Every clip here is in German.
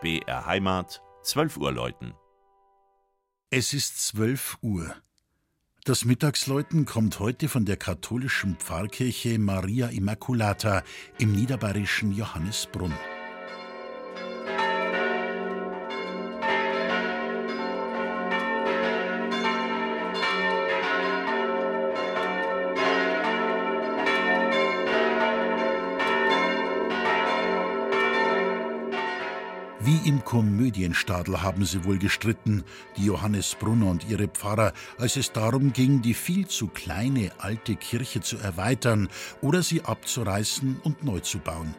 BR Heimat, 12 Uhr läuten. Es ist 12 Uhr. Das Mittagsläuten kommt heute von der katholischen Pfarrkirche Maria Immaculata im niederbayerischen Johannesbrunn. Wie im Komödienstadel haben sie wohl gestritten, die Johannes Brunner und ihre Pfarrer, als es darum ging, die viel zu kleine alte Kirche zu erweitern oder sie abzureißen und neu zu bauen.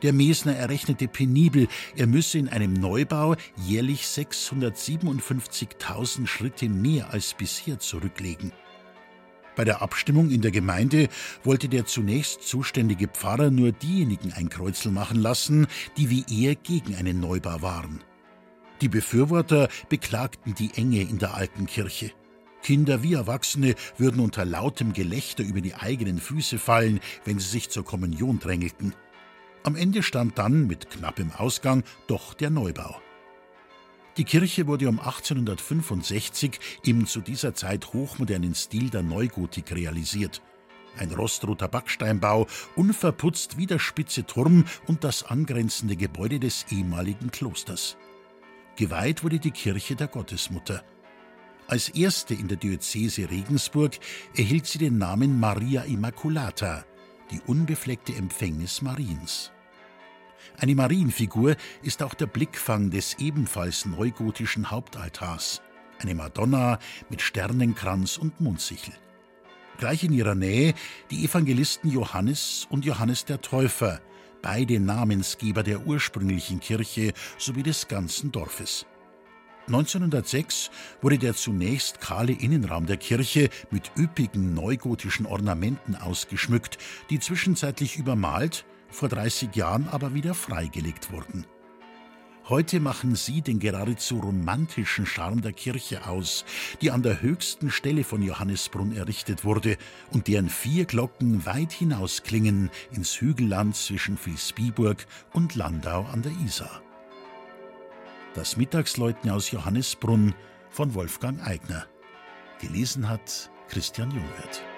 Der Mesner errechnete penibel, er müsse in einem Neubau jährlich 657.000 Schritte mehr als bisher zurücklegen. Bei der Abstimmung in der Gemeinde wollte der zunächst zuständige Pfarrer nur diejenigen ein Kreuzel machen lassen, die wie er gegen einen Neubau waren. Die Befürworter beklagten die Enge in der alten Kirche. Kinder wie Erwachsene würden unter lautem Gelächter über die eigenen Füße fallen, wenn sie sich zur Kommunion drängelten. Am Ende stand dann mit knappem Ausgang doch der Neubau. Die Kirche wurde um 1865 im zu dieser Zeit hochmodernen Stil der Neugotik realisiert. Ein rostroter Backsteinbau, unverputzt wie der spitze Turm und das angrenzende Gebäude des ehemaligen Klosters. Geweiht wurde die Kirche der Gottesmutter. Als erste in der Diözese Regensburg erhielt sie den Namen Maria Immaculata, die unbefleckte Empfängnis Mariens. Eine Marienfigur ist auch der Blickfang des ebenfalls neugotischen Hauptaltars. Eine Madonna mit Sternenkranz und Mundsichel. Gleich in ihrer Nähe die Evangelisten Johannes und Johannes der Täufer, beide Namensgeber der ursprünglichen Kirche sowie des ganzen Dorfes. 1906 wurde der zunächst kahle Innenraum der Kirche mit üppigen neugotischen Ornamenten ausgeschmückt, die zwischenzeitlich übermalt vor 30 Jahren aber wieder freigelegt wurden. Heute machen sie den geradezu romantischen Charme der Kirche aus, die an der höchsten Stelle von Johannesbrunn errichtet wurde und deren vier Glocken weit hinaus klingen ins Hügelland zwischen Vilsbiburg und Landau an der Isar. Das Mittagsläuten aus Johannesbrunn von Wolfgang Eigner. Gelesen hat Christian Jungwirth.